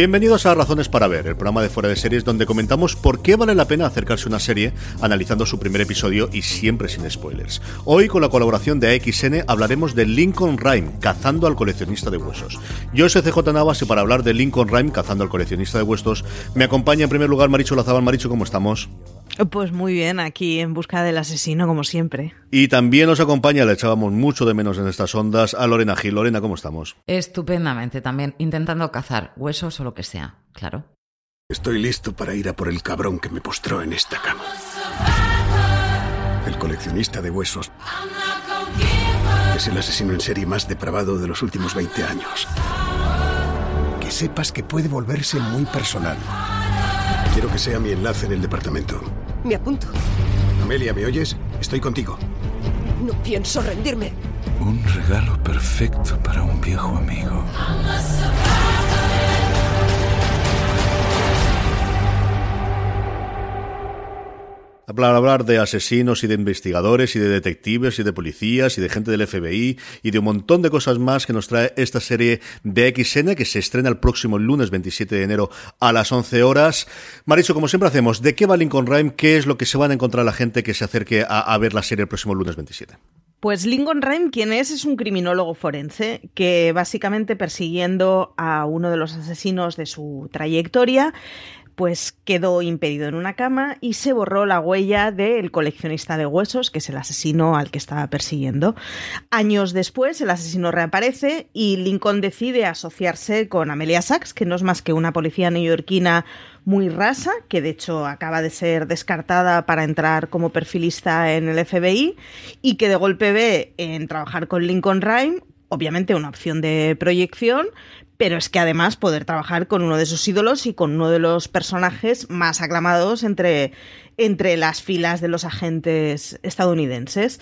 Bienvenidos a Razones para Ver, el programa de fuera de series donde comentamos por qué vale la pena acercarse a una serie analizando su primer episodio y siempre sin spoilers. Hoy, con la colaboración de AXN, hablaremos de Lincoln Rhyme, cazando al coleccionista de huesos. Yo soy CJ Navas y para hablar de Lincoln Rhyme, cazando al coleccionista de huesos, me acompaña en primer lugar Maricho Lazabal. Maricho, ¿cómo estamos? Pues muy bien, aquí en busca del asesino, como siempre. Y también nos acompaña, le echábamos mucho de menos en estas ondas, a Lorena Gil. Lorena, ¿cómo estamos? Estupendamente, también intentando cazar huesos o lo que sea, claro. Estoy listo para ir a por el cabrón que me postró en esta cama. El coleccionista de huesos. Es el asesino en serie más depravado de los últimos 20 años. Que sepas que puede volverse muy personal. Quiero que sea mi enlace en el departamento. Me apunto. Amelia, ¿me oyes? Estoy contigo. No pienso rendirme. Un regalo perfecto para un viejo amigo. Para hablar de asesinos y de investigadores y de detectives y de policías y de gente del FBI y de un montón de cosas más que nos trae esta serie de XN que se estrena el próximo lunes 27 de enero a las 11 horas. Maricho, como siempre hacemos, ¿de qué va Lincoln Rhyme? ¿Qué es lo que se van a encontrar la gente que se acerque a, a ver la serie el próximo lunes 27? Pues Lincoln Rhyme, quien es, es un criminólogo forense que básicamente persiguiendo a uno de los asesinos de su trayectoria pues quedó impedido en una cama y se borró la huella del coleccionista de huesos, que es el asesino al que estaba persiguiendo. Años después, el asesino reaparece y Lincoln decide asociarse con Amelia Sachs, que no es más que una policía neoyorquina muy rasa, que de hecho acaba de ser descartada para entrar como perfilista en el FBI y que de golpe ve en trabajar con Lincoln Rhyme obviamente una opción de proyección, pero es que además poder trabajar con uno de sus ídolos y con uno de los personajes más aclamados entre, entre las filas de los agentes estadounidenses.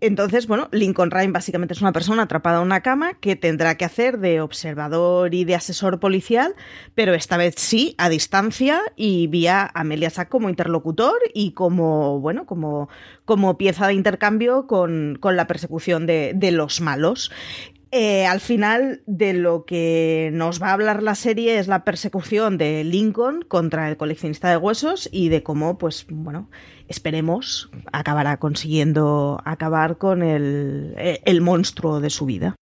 Entonces, bueno, Lincoln Rhyme básicamente es una persona atrapada en una cama que tendrá que hacer de observador y de asesor policial, pero esta vez sí, a distancia y vía Amelia Sack como interlocutor y como, bueno, como, como pieza de intercambio con, con la persecución de, de los malos. Eh, al final, de lo que nos va a hablar la serie es la persecución de Lincoln contra el coleccionista de huesos y de cómo, pues, bueno, esperemos acabará consiguiendo acabar con el, el monstruo de su vida.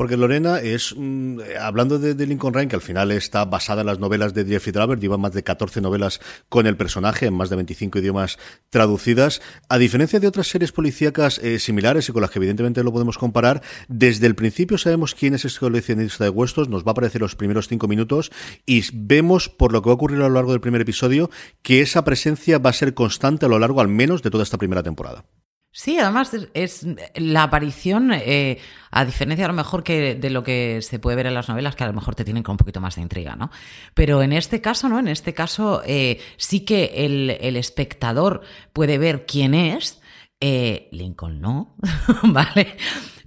Porque Lorena es, mm, hablando de, Lincoln Rhyme, que al final está basada en las novelas de Jeffrey Draver, lleva más de 14 novelas con el personaje, en más de 25 idiomas traducidas. A diferencia de otras series policíacas eh, similares y con las que evidentemente lo podemos comparar, desde el principio sabemos quién es este coleccionista de huesos, nos va a aparecer los primeros cinco minutos y vemos, por lo que va a ocurrir a lo largo del primer episodio, que esa presencia va a ser constante a lo largo al menos de toda esta primera temporada. Sí, además es, es la aparición, eh, a diferencia a lo mejor que de lo que se puede ver en las novelas, que a lo mejor te tienen con un poquito más de intriga, ¿no? Pero en este caso, ¿no? En este caso eh, sí que el, el, espectador puede ver quién es, eh, Lincoln no, ¿vale?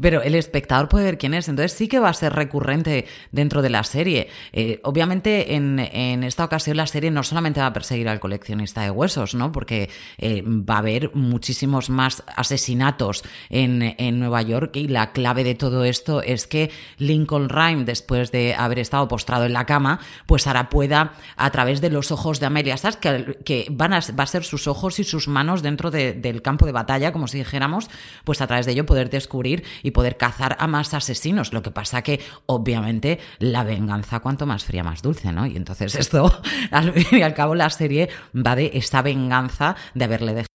Pero el espectador puede ver quién es, entonces sí que va a ser recurrente dentro de la serie. Eh, obviamente, en, en, esta ocasión la serie no solamente va a perseguir al coleccionista de huesos, ¿no? Porque eh, va a haber muchísimos más asesinatos en, en, Nueva York y la clave de todo esto es que Lincoln Rhyme, después de haber estado postrado en la cama, pues ahora pueda, a través de los ojos de Amelia Sass, que, que van a, va a ser sus ojos y sus manos dentro de, del campo de batalla, como si dijéramos, pues a través de ello poder descubrir y poder cazar a más asesinos. Lo que pasa que, obviamente, la venganza cuanto más fría, más dulce, ¿no? Y entonces esto, al fin y al cabo, la serie va de esa venganza de haberle dejado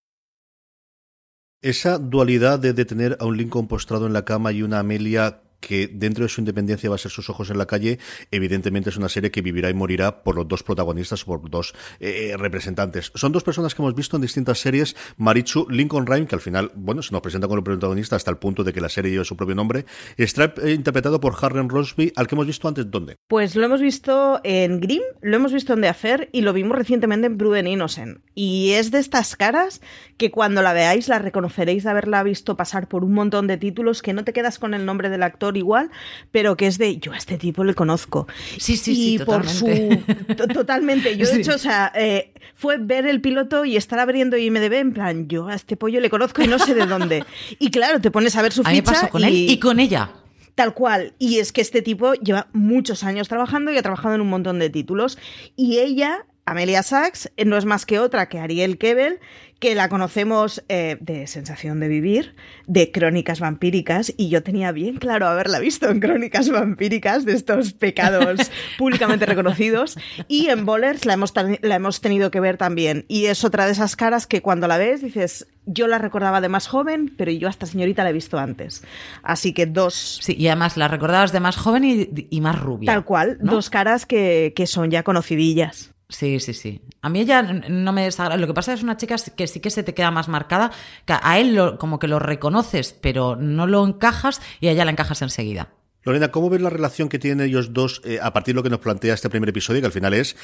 esa dualidad de, de, tener a un Lincoln postrado en la cama y una Amelia que dentro de su independencia va a ser sus ojos en la calle, evidentemente es una serie que vivirá y morirá por los dos protagonistas, por dos eh, representantes. Son dos personas que hemos visto en distintas series, Marichu, Lincoln Rhyme, que al final, bueno, se nos presenta como el protagonista hasta el punto de que la serie lleva su propio nombre, Stripe eh, interpretado por Harren Rosby, al que hemos visto antes, ¿dónde? Pues lo hemos visto en Grimm, lo hemos visto en The Affair y lo vimos recientemente en Bruden Innocent. Y es de estas caras que cuando la veáis la reconoceréis de haberla visto pasar por un montón de títulos que no te quedas con el nombre del actor igual, pero que es de yo a este tipo le conozco. Sí, sí, y sí, por totalmente. su totalmente. Yo de Sí. hecho, o sea, eh, fue ver el piloto y estar abriendo IMDb en plan, yo a este pollo le conozco y no sé de dónde. Y claro, te pones a ver su A mí ficha pasó con él y con ella. Tal cual. Y es que este tipo lleva muchos años trabajando y ha trabajado en un montón de títulos. Y ella, Amelia Sachs, eh, no es más que otra que Ariel Kebel, que la conocemos eh, de Sensación de Vivir, de Crónicas Vampíricas, y yo tenía bien claro haberla visto en Crónicas Vampíricas, de estos pecados públicamente reconocidos, y en Bowlers la hemos, la hemos tenido que ver también. Y es otra de esas caras que cuando la ves dices, yo la recordaba de más joven, pero yo a esta señorita la he visto antes. Así que dos Sí, y además la recordabas de más joven y, y más rubia. Tal cual, ¿no? dos caras que, que son ya conocidillas. Sí, sí, sí. A mí ella no me desagrada. Lo que pasa es una chica que sí que se te queda más marcada. A él lo- como que lo reconoces, pero no lo encajas y a ella la encajas enseguida. Lorena, ¿cómo ves la relación que tienen ellos dos eh, a partir de lo que nos plantea este primer episodio, que al final es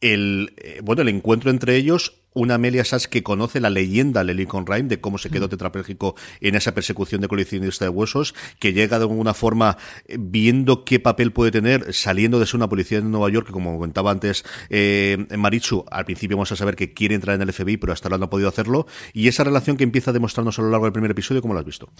el eh, bueno el encuentro entre ellos, una Amelia Sass que conoce la leyenda de Lincoln Rhyme, de cómo se quedó tetrapléjico en esa persecución de coleccionista de huesos, que llega de alguna forma eh, viendo qué papel puede tener, saliendo de ser una policía de Nueva York, que como comentaba antes eh, Marichu, al principio vamos a saber que quiere entrar en el FBI, pero hasta ahora no ha podido hacerlo, y esa relación que empieza a demostrarnos a lo largo del primer episodio, ¿cómo lo has visto?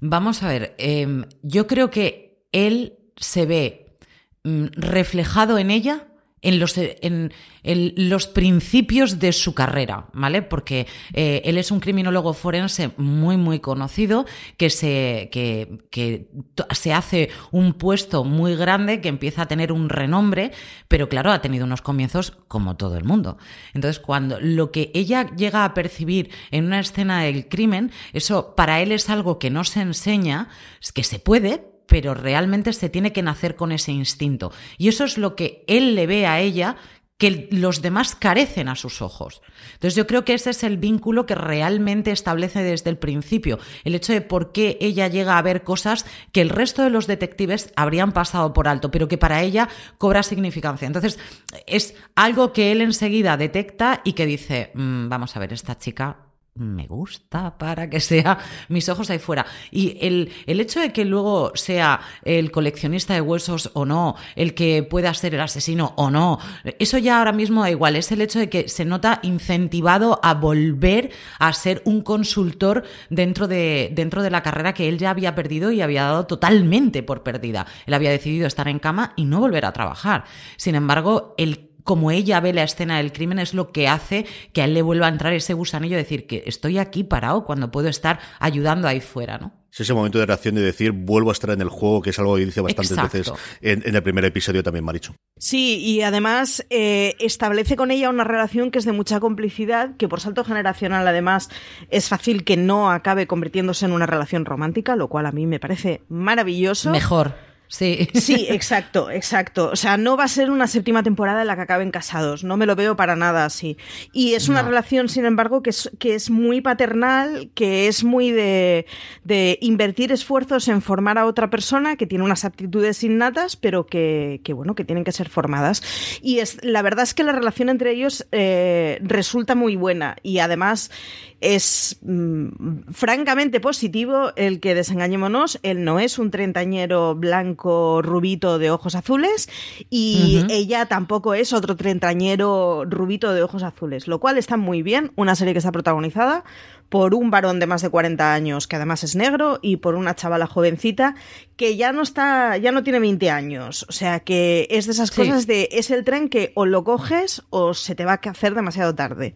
Vamos a ver, eh, yo creo que él se ve mm, reflejado en ella en los, en, en los principios de su carrera, ¿vale? Porque eh, él es un criminólogo forense muy, muy conocido, que se, que, que se hace un puesto muy grande, que empieza a tener un renombre, pero claro, ha tenido unos comienzos como todo el mundo. Entonces, cuando lo que ella llega a percibir en una escena del crimen, eso para él es algo que no se enseña, que se puede, pero realmente se tiene que nacer con ese instinto. Y eso es lo que él le ve a ella que los demás carecen a sus ojos. Entonces yo creo que ese es el vínculo que realmente establece desde el principio, el hecho de por qué ella llega a ver cosas que el resto de los detectives habrían pasado por alto, pero que para ella cobra significancia. Entonces es algo que él enseguida detecta y que dice, "Mm, vamos a ver, esta chica me gusta para que sea mis ojos ahí fuera. Y el, el hecho de que luego sea el coleccionista de huesos o no, el que pueda ser el asesino o no, eso ya ahora mismo da igual. Es el hecho de que se nota incentivado a volver a ser un consultor dentro de, dentro de la carrera que él ya había perdido y había dado totalmente por perdida. Él había decidido estar en cama y no volver a trabajar. Sin embargo, el como ella ve la escena del crimen es lo que hace que a él le vuelva a entrar ese gusanillo de decir que estoy aquí parado cuando puedo estar ayudando ahí fuera, ¿no? Es ese momento de reacción de decir, vuelvo a estar en el juego, que es algo que dice bastantes Exacto. veces en, en el primer episodio también, Marichu. Sí, y además eh, establece con ella una relación que es de mucha complicidad, que por salto generacional además es fácil que no acabe convirtiéndose en una relación romántica, lo cual a mí me parece maravilloso. Mejor. Sí. Sí, exacto, exacto. O sea, no va a ser una séptima temporada en la que acaben casados. No me lo veo para nada así. Y es una No. relación, sin embargo, que es, que es muy paternal, que es muy de, de invertir esfuerzos en formar a otra persona que tiene unas aptitudes innatas, pero que, que, bueno, que tienen que ser formadas. Y es, la verdad es que la relación entre ellos eh, resulta muy buena. Y además es mm, francamente positivo el que desengañémonos. Él no es un treintañero blanco rubito de ojos azules y ella tampoco es otro treintañero rubito de ojos azules, lo cual está muy bien. Una serie que está protagonizada por un varón de más de 40 años que además es negro y por una chavala jovencita que ya no está ya no tiene 20 años, o sea que es de esas Sí. cosas de es el tren que o lo coges o se te va a hacer demasiado tarde.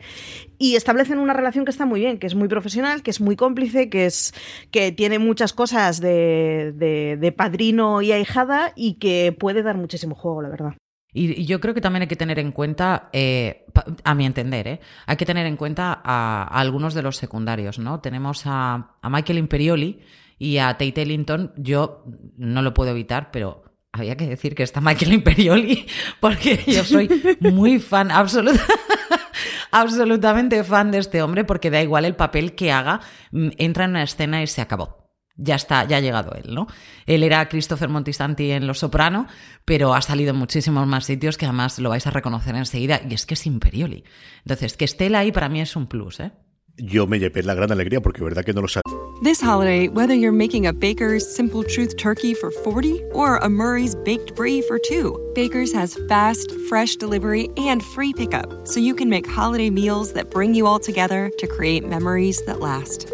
y establecen una relación que está muy bien, que es muy profesional, que es muy cómplice, que es que tiene muchas cosas de, de, padrino y ahijada y que puede dar muchísimo juego, la verdad. Y, yo creo que también hay que tener en cuenta, eh, a mi entender, ¿eh? hay que tener en cuenta a, algunos de los secundarios, ¿no? Tenemos a, a Michael Imperioli y a Tate Ellington. Yo no lo puedo evitar, pero había que decir que está Michael Imperioli, porque yo soy muy fan, absolutamente fan de este hombre, porque da igual el papel que haga, mm, entra en una escena y se acabó. Ya está, ya ha llegado él, ¿no? Él era Christopher Montisanti en Los Soprano, pero ha salido en muchísimos más sitios que además lo vais a reconocer enseguida, y es que es Imperioli. Entonces, que esté él ahí para mí es un plus, ¿eh? Yo me llevé la gran alegría porque verdad que no lo sabía. This holiday, whether you're making a Baker's Simple Truth turkey for 40 or a Murray's baked brie for 2, Baker's has fast, fresh delivery and free pickup so you can make holiday meals that bring you all together to create memories that last.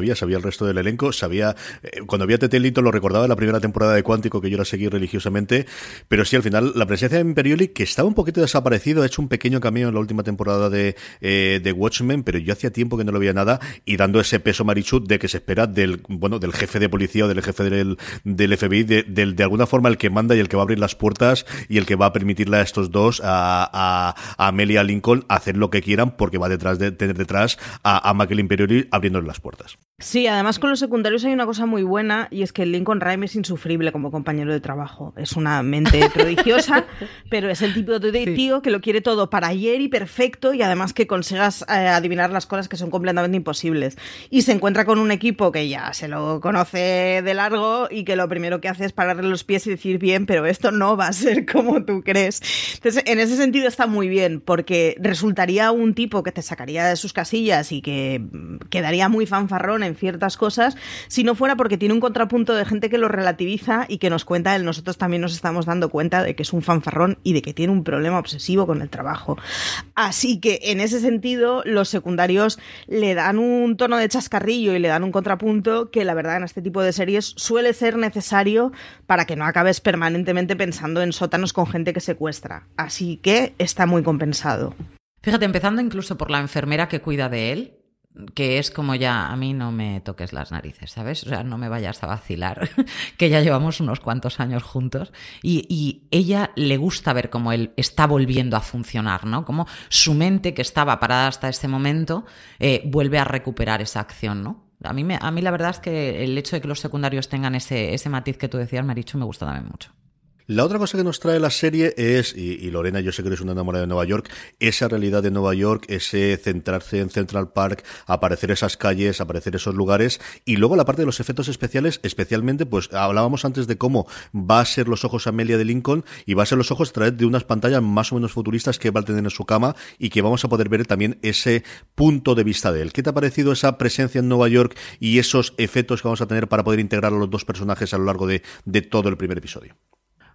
Sabía, sabía el resto del elenco, sabía, eh, cuando vi a Tetelito lo recordaba la primera temporada de Cuántico, que yo la seguí religiosamente, pero sí, al final, la presencia de Imperioli, que estaba un poquito desaparecido, ha hecho un pequeño cameo en la última temporada de, eh, de Watchmen, pero yo hacía tiempo que no lo veía nada, y dando ese peso marichut de que se espera del, bueno, del jefe de policía o del jefe del, del FBI, de, de, alguna forma el que manda y el que va a abrir las puertas y el que va a permitirle a estos dos, a, a, a Amelia Lincoln, hacer lo que quieran, porque va detrás de tener detrás a, a Michael Imperioli abriéndole las puertas. Sí, además con los secundarios hay una cosa muy buena y es que Lincoln Rhyme es insufrible como compañero de trabajo. Es una mente prodigiosa, pero es el tipo de tío que lo quiere todo para ayer y perfecto y además que consigas eh, adivinar las cosas que son completamente imposibles. Y se encuentra con un equipo que ya se lo conoce de largo y que lo primero que hace es pararle los pies y decir bien, pero esto no va a ser como tú crees. Entonces, en ese sentido está muy bien porque resultaría un tipo que te sacaría de sus casillas y que quedaría muy fanfarrón en ciertas cosas, si no fuera porque tiene un contrapunto de gente que lo relativiza y que nos cuenta, él, nosotros también nos estamos dando cuenta de que es un fanfarrón y de que tiene un problema obsesivo con el trabajo. Así que en ese sentido, los secundarios le dan un tono de chascarrillo y le dan un contrapunto que la verdad en este tipo de series suele ser necesario para que no acabes permanentemente pensando en sótanos con gente que secuestra. Así que está muy compensado. Fíjate, empezando incluso por la enfermera que cuida de él, que es como ya a mí no me toques las narices, ¿sabes? O sea, no me vayas a vacilar, que ya llevamos unos cuantos años juntos y, y, ella le gusta ver cómo él está volviendo a funcionar, ¿no? Como su mente que estaba parada hasta ese momento eh, vuelve a recuperar esa acción, ¿no? A mí, me, a mí la verdad es que el hecho de que los secundarios tengan ese, ese matiz que tú decías, Maricho, me gusta también mucho. La otra cosa que nos trae la serie es, y, Lorena, yo sé que eres una enamorada de Nueva York, esa realidad de Nueva York, ese centrarse en Central Park, aparecer esas calles, aparecer esos lugares, y luego la parte de los efectos especiales, especialmente, pues hablábamos antes de cómo va a ser los ojos Amelia de Lincoln, y va a ser los ojos través de unas pantallas más o menos futuristas que va a tener en su cama, y que vamos a poder ver también ese punto de vista de él. ¿Qué te ha parecido esa presencia en Nueva York y esos efectos que vamos a tener para poder integrar a los dos personajes a lo largo de todo el primer episodio?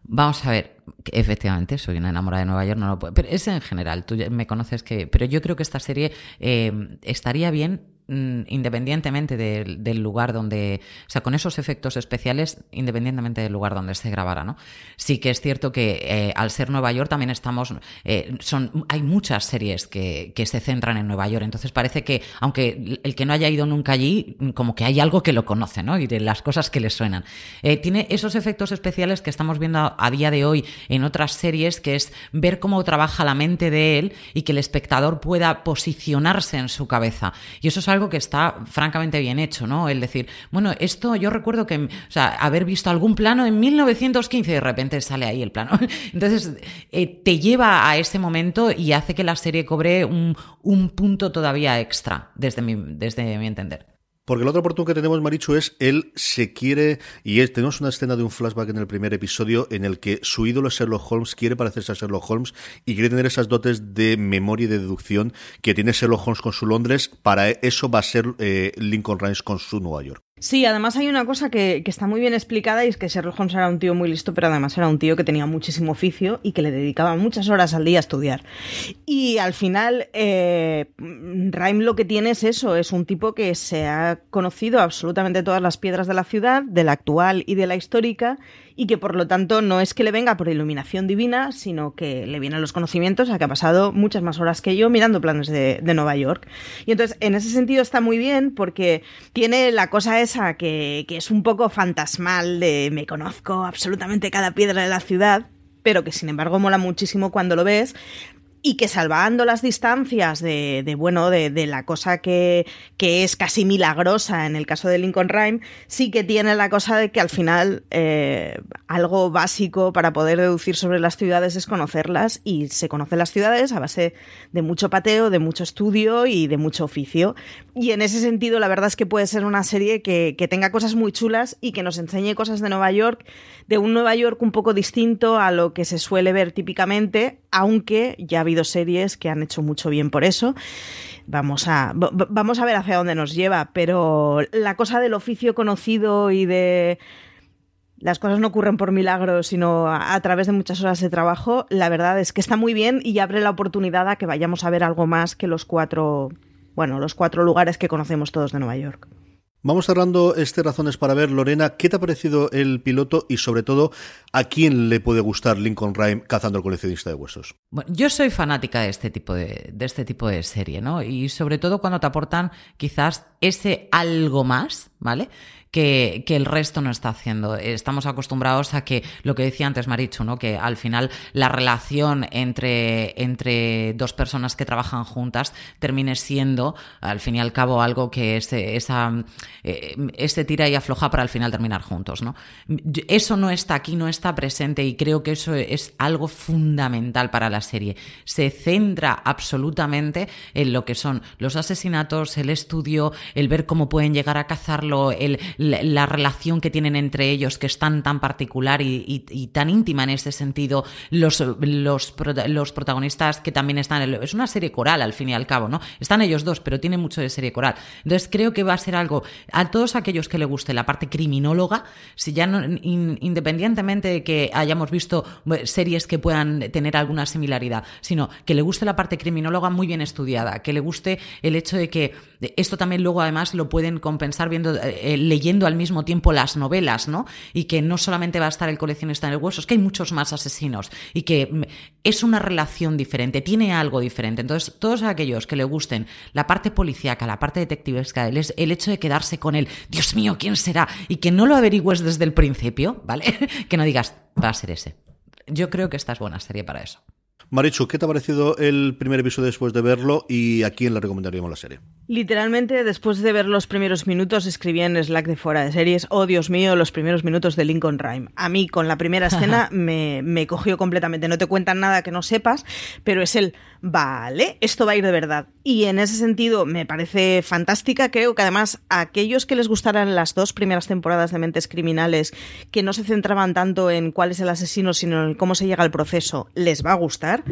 Vamos a ver, efectivamente, soy una enamorada de Nueva York, no lo puedo, pero es en general, tú me conoces que, pero yo creo que esta serie eh, estaría bien independientemente del, lugar donde, o sea, con esos efectos especiales, independientemente del lugar donde se grabara, ¿no? Sí que es cierto que eh, al ser Nueva York también estamos, eh, son, hay muchas series que, que, se centran en Nueva York, entonces parece que, aunque el que no haya ido nunca allí, como que hay algo que lo conoce, ¿no? Y de las cosas que le suenan. Eh, tiene esos efectos especiales que estamos viendo a día de hoy en otras series, que es ver cómo trabaja la mente de él y que el espectador pueda posicionarse en su cabeza. Y eso es algo que está francamente bien hecho, ¿no? El decir, bueno, esto yo recuerdo que, o sea, haber visto algún plano en 1915 y de repente sale ahí el plano. Entonces, eh, te lleva a ese momento y hace que la serie cobre un, un punto todavía extra, desde mi entender. Porque el otro oportunidad que tenemos, Marichu, es él se quiere, y es, tenemos una escena de un flashback en el primer episodio en el que su ídolo Sherlock Holmes quiere parecerse a Sherlock Holmes y quiere tener esas dotes de memoria y de deducción que tiene Sherlock Holmes con su Londres. Para eso va a ser eh, Lincoln Rhymes con su Nueva York. Sí, además hay una cosa que, está muy bien explicada y es que Sherlock Holmes era un tío muy listo, pero además era un tío que tenía muchísimo oficio y que le dedicaba muchas horas al día a estudiar. Y al final, eh, lo que tiene es eso, es un tipo que se ha conocido absolutamente todas las piedras de la ciudad, de la actual y de la histórica, y que por lo tanto no es que le venga por iluminación divina, sino que le vienen los conocimientos a que ha pasado muchas más horas que yo mirando planes de, Nueva York. Y entonces, en ese sentido está muy bien porque tiene la cosa esa que, que es un poco fantasmal de me conozco absolutamente cada piedra de la ciudad, pero que sin embargo mola muchísimo cuando lo ves y que salvando las distancias de, bueno, de, la cosa que, es casi milagrosa en el caso de Lincoln Rhyme, sí que tiene la cosa de que al final eh, algo básico para poder deducir sobre las ciudades es conocerlas y se conocen las ciudades a base de mucho pateo, de mucho estudio y de mucho oficio. Y en ese sentido la verdad es que puede ser una serie que, que tenga cosas muy chulas y que nos enseñe cosas de Nueva York, de un Nueva York un poco distinto a lo que se suele ver típicamente, aunque ya ha habido series que han hecho mucho bien por eso. Vamos a, vamos a ver hacia dónde nos lleva, pero la cosa del oficio conocido y de las cosas no ocurren por milagros, sino a, través de muchas horas de trabajo, la verdad es que está muy bien y abre la oportunidad a que vayamos a ver algo más que los cuatro, bueno, los cuatro lugares que conocemos todos de Nueva York. Vamos cerrando este Razones para ver, Lorena, ¿qué te ha parecido el piloto y sobre todo a quién le puede gustar Lincoln Rhyme cazando al coleccionista de huesos? Bueno, yo soy fanática de este tipo de, de este tipo de serie, ¿no? Y sobre todo cuando te aportan quizás ese algo más, ¿vale? Que, el resto no está haciendo. Estamos acostumbrados a que, lo que decía antes Marichu, ¿no? que al final la relación entre, entre dos personas que trabajan juntas termine siendo, al fin y al cabo, algo que es, esa, eh, tira y afloja para al final terminar juntos. ¿no? Eso no está aquí, no está presente y creo que eso es algo fundamental para la serie. Se centra absolutamente en lo que son los asesinatos, el estudio, el ver cómo pueden llegar a cazarlo, el, la, relación que tienen entre ellos, que es tan, tan particular y, tan íntima en ese sentido, los, los, los, protagonistas que también están, es una serie coral al fin y al cabo, ¿no? Están ellos dos, pero tiene mucho de serie coral. Entonces creo que va a ser algo, a todos aquellos que le guste la parte criminóloga, si ya independientemente de que hayamos visto eh, series que puedan tener alguna similaridad, sino que le guste la parte criminóloga muy bien estudiada, que le guste el hecho de que esto también luego además lo pueden compensar viendo, eh, eh, leyendo al mismo tiempo las novelas, ¿no? Y que no solamente va a estar el coleccionista en el hueso, es que hay muchos más asesinos y que mm, es una relación diferente, tiene algo diferente. Entonces, todos aquellos que le gusten la parte policíaca, la parte detectivesca, el, el hecho de quedarse con él, Dios mío, ¿quién será? Y que no lo averigües desde el principio, ¿vale? que no digas, va a ser ese. Yo creo que esta es buena serie para eso. Marichu, ¿qué te ha parecido el primer episodio después de verlo y a quién le recomendaríamos la serie? Literalmente, después de ver los primeros minutos, escribí en Slack de fuera de series, oh Dios mío, los primeros minutos de Lincoln Rhyme. A mí, con la primera escena, me, me cogió completamente. No te cuentan nada que no sepas, pero es el, vale, esto va a ir de verdad. Y en ese sentido, me parece fantástica. Creo que además, a aquellos que les gustaran las dos primeras temporadas de Mentes Criminales, que no se centraban tanto en cuál es el asesino, sino en cómo se llega al proceso, les va a gustar.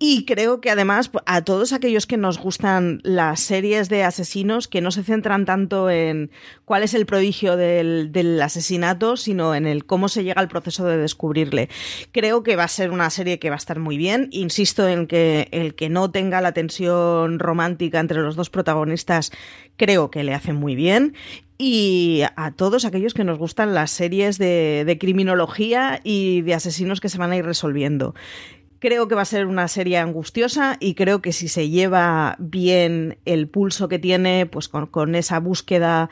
Y creo que además a todos aquellos que nos gustan las series de asesinos, que no se centran tanto en cuál es el prodigio del, asesinato, sino en el cómo se llega al proceso de descubrirle. Creo que va a ser una serie que va a estar muy bien. Insisto en que el que no tenga la tensión romántica entre los dos protagonistas, creo que le hace muy bien y a todos aquellos que nos gustan las series de, criminología y de asesinos que se van a ir resolviendo. Creo que va a ser una serie angustiosa y creo que si se lleva bien el pulso que tiene, pues con, esa búsqueda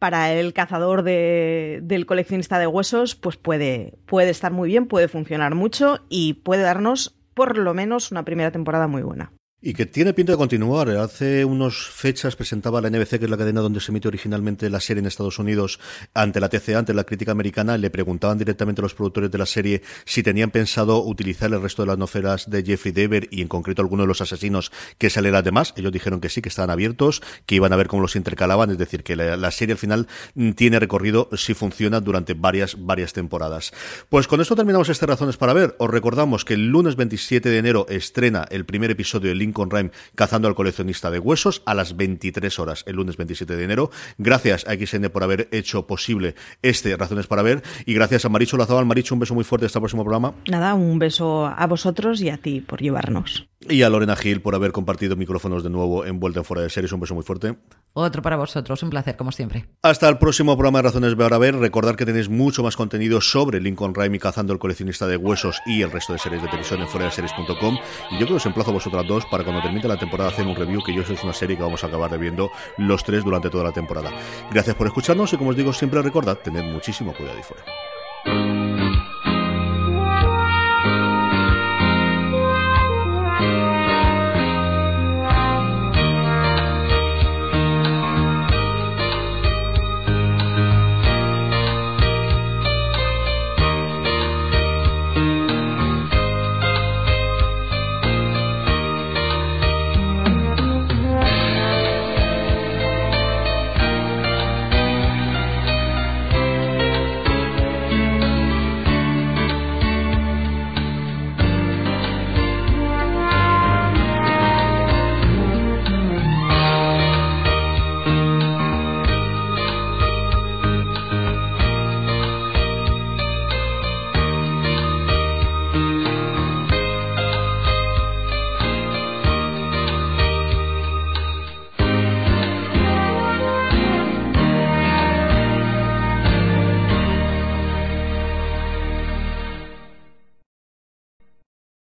para el cazador del coleccionista de huesos, pues puede, puede estar muy bien, puede funcionar mucho y puede darnos por lo menos una primera temporada muy buena. Y que tiene pinta de continuar. Hace unas fechas presentaba la NBC, que es la cadena donde se emite originalmente la serie en Estados Unidos, ante la TCA, ante la crítica americana, le preguntaban directamente a los productores de la serie si tenían pensado utilizar el resto de las novelas de Jeffrey Dever y en concreto alguno de los asesinos que saliera además. Ellos dijeron que sí, que estaban abiertos, que iban a ver cómo los intercalaban, es decir, que la, serie al final tiene recorrido si funciona durante varias, varias temporadas. Pues con esto terminamos estas razones para ver. Os recordamos que el lunes 27 de enero estrena el primer episodio de Lincoln Rhyme cazando al coleccionista de huesos a las 23 horas el lunes 27 de enero. Gracias a XN por haber hecho posible este Razones para Ver y gracias a Maricho Lazabal. Maricho, un beso muy fuerte hasta próximo programa. Nada, un beso a vosotros y a ti por llevarnos. Y a Lorena Gil por haber compartido micrófonos de nuevo en Vuelta en Fuera de Series. Un beso muy fuerte. Otro para vosotros, un placer, como siempre. Hasta el próximo programa de Razones para Ver. Recordar que tenéis mucho más contenido sobre Lincoln y Cazando el coleccionista de huesos y el resto de series de televisión en fuera de series.com. Y yo creo que os emplazo a vosotras dos para cuando termine la temporada hacer un review, que yo sé es una serie que vamos a acabar viendo los tres durante toda la temporada. Gracias por escucharnos y como os digo siempre recordad, tened muchísimo cuidado y fuera.